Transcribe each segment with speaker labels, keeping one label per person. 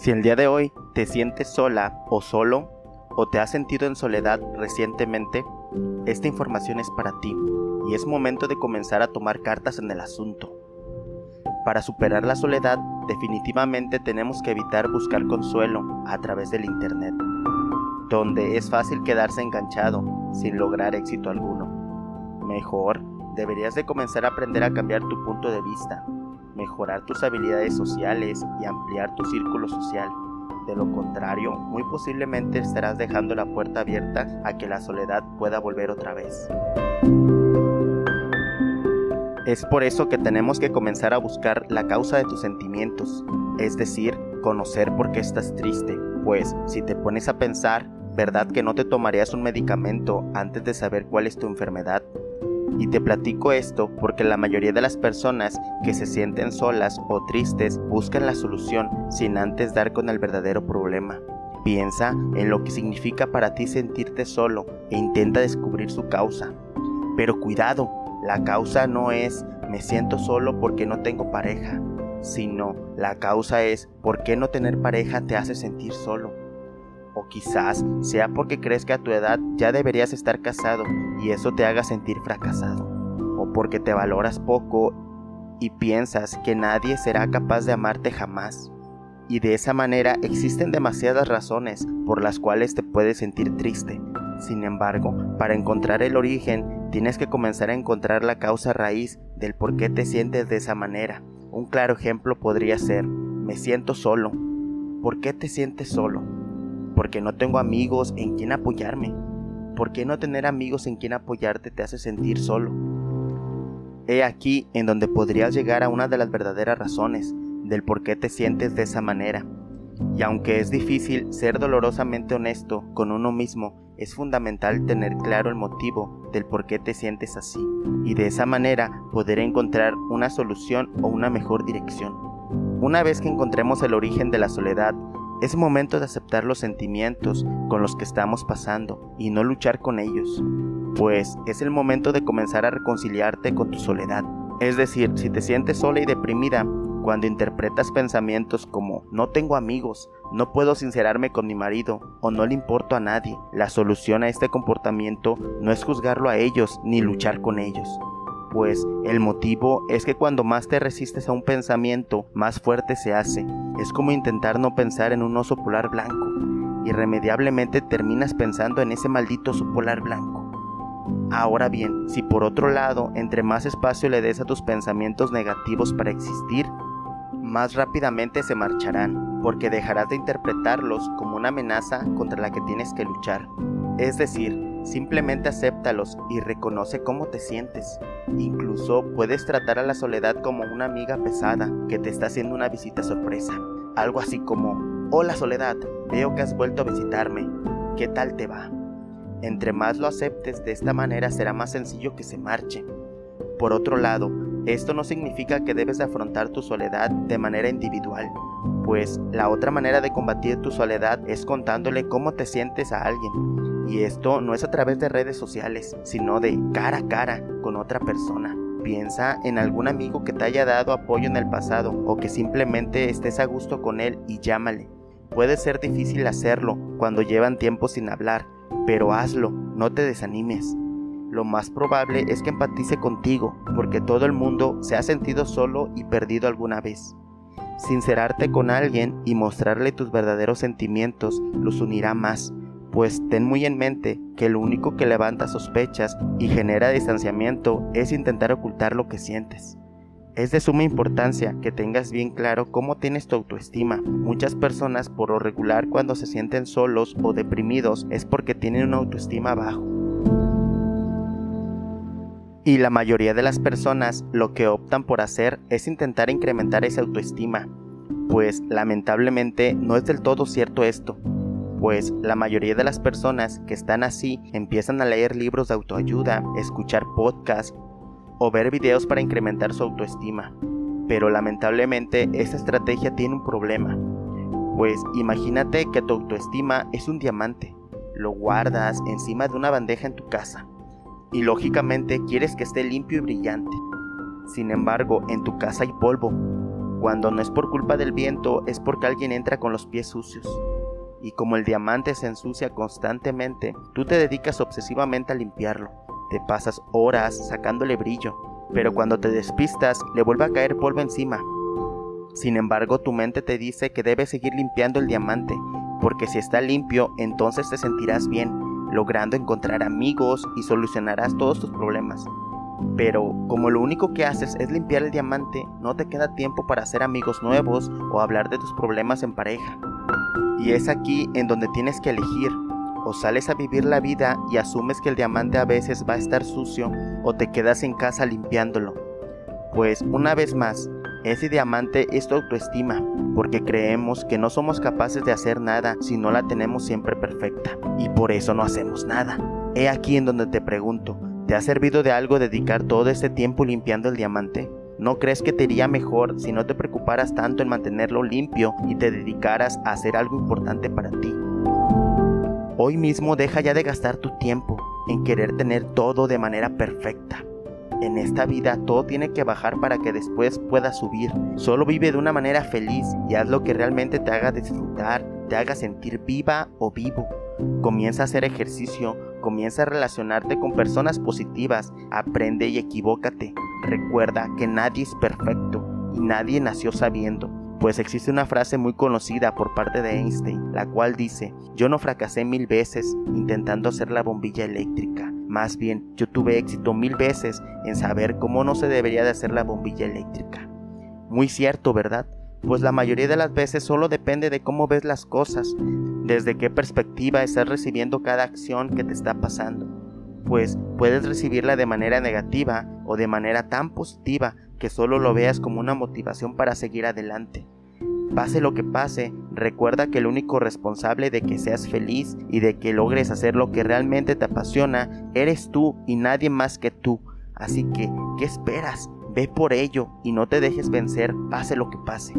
Speaker 1: Si el día de hoy te sientes sola o solo, o te has sentido en soledad recientemente, esta información es para ti y es momento de comenzar a tomar cartas en el asunto. Para superar la soledad, definitivamente tenemos que evitar buscar consuelo a través del Internet, donde es fácil quedarse enganchado sin lograr éxito alguno. Mejor, deberías de comenzar a aprender a cambiar tu punto de vista, mejorar tus habilidades sociales y ampliar tu círculo social. De lo contrario, muy posiblemente estarás dejando la puerta abierta a que la soledad pueda volver otra vez. Es por eso que tenemos que comenzar a buscar la causa de tus sentimientos, es decir, conocer por qué estás triste, pues si te pones a pensar, ¿verdad que no te tomarías un medicamento antes de saber cuál es tu enfermedad? Y te platico esto porque la mayoría de las personas que se sienten solas o tristes buscan la solución sin antes dar con el verdadero problema. Piensa en lo que significa para ti sentirte solo e intenta descubrir su causa. Pero cuidado, la causa no es me siento solo porque no tengo pareja, sino la causa es por qué no tener pareja te hace sentir solo. O quizás sea porque crees que a tu edad ya deberías estar casado y eso te haga sentir fracasado. O porque te valoras poco y piensas que nadie será capaz de amarte jamás. Y de esa manera existen demasiadas razones por las cuales te puedes sentir triste. Sin embargo, para encontrar el origen, tienes que comenzar a encontrar la causa raíz del por qué te sientes de esa manera. Un claro ejemplo podría ser, me siento solo. ¿Por qué te sientes solo? Porque no tengo amigos en quien apoyarme. ¿Por qué no tener amigos en quien apoyarte te hace sentir solo? He aquí en donde podrías llegar a una de las verdaderas razones del por qué te sientes de esa manera. Y aunque es difícil ser dolorosamente honesto con uno mismo, es fundamental tener claro el motivo del por qué te sientes así y de esa manera poder encontrar una solución o una mejor dirección. Una vez que encontremos el origen de la soledad, es momento de aceptar los sentimientos con los que estamos pasando y no luchar con ellos, pues es el momento de comenzar a reconciliarte con tu soledad. Es decir, si te sientes sola y deprimida, cuando interpretas pensamientos como no tengo amigos, no puedo sincerarme con mi marido o no le importo a nadie, la solución a este comportamiento no es juzgarlo a ellos ni luchar con ellos, pues el motivo es que cuando más te resistes a un pensamiento, más fuerte se hace. Es como intentar no pensar en un oso polar blanco. Irremediablemente terminas pensando en ese maldito oso polar blanco. Ahora bien, si por otro lado, entre más espacio le des a tus pensamientos negativos para existir, más rápidamente se marcharán, porque dejarás de interpretarlos como una amenaza contra la que tienes que luchar. Es decir, Simplemente acéptalos y reconoce cómo te sientes. Incluso puedes tratar a la soledad como una amiga pesada que te está haciendo una visita sorpresa. Algo así como, hola soledad, veo que has vuelto a visitarme. ¿Qué tal te va? Entre más lo aceptes de esta manera será más sencillo que se marche. Por otro lado, esto no significa que debes afrontar tu soledad de manera individual, pues la otra manera de combatir tu soledad es contándole cómo te sientes a alguien y esto no es a través de redes sociales, sino de cara a cara con otra persona. Piensa en algún amigo que te haya dado apoyo en el pasado o que simplemente estés a gusto con él y llámale. Puede ser difícil hacerlo cuando llevan tiempo sin hablar, pero hazlo, no te desanimes. Lo más probable es que empatice contigo, porque todo el mundo se ha sentido solo y perdido alguna vez. Sincerarte con alguien y mostrarle tus verdaderos sentimientos los unirá más, pues ten muy en mente que lo único que levanta sospechas y genera distanciamiento es intentar ocultar lo que sientes. Es de suma importancia que tengas bien claro cómo tienes tu autoestima. Muchas personas por lo regular cuando se sienten solos o deprimidos es porque tienen una autoestima bajo. Y la mayoría de las personas lo que optan por hacer es intentar incrementar esa autoestima, pues lamentablemente no es del todo cierto esto pues la mayoría de las personas que están así empiezan a leer libros de autoayuda, escuchar podcasts o ver videos para incrementar su autoestima. Pero lamentablemente esta estrategia tiene un problema, pues imagínate que tu autoestima es un diamante, lo guardas encima de una bandeja en tu casa y lógicamente quieres que esté limpio y brillante. Sin embargo, en tu casa hay polvo, Cuando no es por culpa del viento, es porque alguien entra con los pies sucios. Y como el diamante se ensucia constantemente, tú te dedicas obsesivamente a limpiarlo. Te pasas horas sacándole brillo, pero cuando te despistas le vuelve a caer polvo encima. Sin embargo, tu mente te dice que debes seguir limpiando el diamante, porque si está limpio, entonces te sentirás bien, logrando encontrar amigos y solucionarás todos tus problemas. Pero como lo único que haces es limpiar el diamante, no te queda tiempo para hacer amigos nuevos o hablar de tus problemas en pareja. Y es aquí en donde tienes que elegir, o sales a vivir la vida y asumes que el diamante a veces va a estar sucio, o te quedas en casa limpiándolo. Pues una vez más, ese diamante es tu autoestima, porque creemos que no somos capaces de hacer nada si no la tenemos siempre perfecta, y por eso no hacemos nada. He aquí en donde te pregunto, ¿Te ha servido de algo dedicar todo este tiempo limpiando el diamante? ¿No crees que te iría mejor si no te preocuparas tanto en mantenerlo limpio y te dedicaras a hacer algo importante para ti? Hoy mismo deja ya de gastar tu tiempo en querer tener todo de manera perfecta. En esta vida todo tiene que bajar para que después pueda subir. Solo vive de una manera feliz y haz lo que realmente te haga disfrutar, te haga sentir viva o vivo. Comienza a hacer ejercicio, comienza a relacionarte con personas positivas, aprende y equivócate. Recuerda que nadie es perfecto y nadie nació sabiendo. Pues existe una frase muy conocida por parte de Einstein, la cual dice, yo no fracasé mil veces intentando hacer la bombilla eléctrica, más bien yo tuve éxito mil veces en saber cómo no se debería de hacer la bombilla eléctrica. Muy cierto, ¿verdad? Pues la mayoría de las veces solo depende de cómo ves las cosas, desde qué perspectiva estás recibiendo cada acción que te está pasando. Pues puedes recibirla de manera negativa o de manera tan positiva que solo lo veas como una motivación para seguir adelante. Pase lo que pase, recuerda que el único responsable de que seas feliz y de que logres hacer lo que realmente te apasiona eres tú y nadie más que tú. Así que, ¿qué esperas? Ve por ello y no te dejes vencer, pase lo que pase.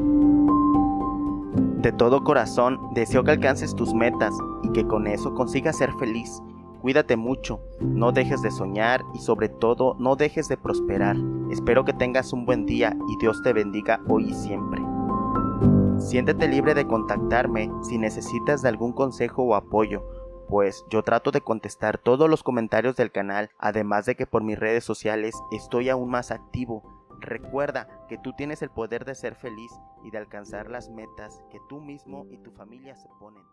Speaker 1: De todo corazón deseo que alcances tus metas y que con eso consigas ser feliz. Cuídate mucho, no dejes de soñar y sobre todo no dejes de prosperar. Espero que tengas un buen día y Dios te bendiga hoy y siempre. Siéntete libre de contactarme si necesitas de algún consejo o apoyo, pues yo trato de contestar todos los comentarios del canal, además de que por mis redes sociales estoy aún más activo Recuerda que tú tienes el poder de ser feliz y de alcanzar las metas que tú mismo y tu familia se ponen.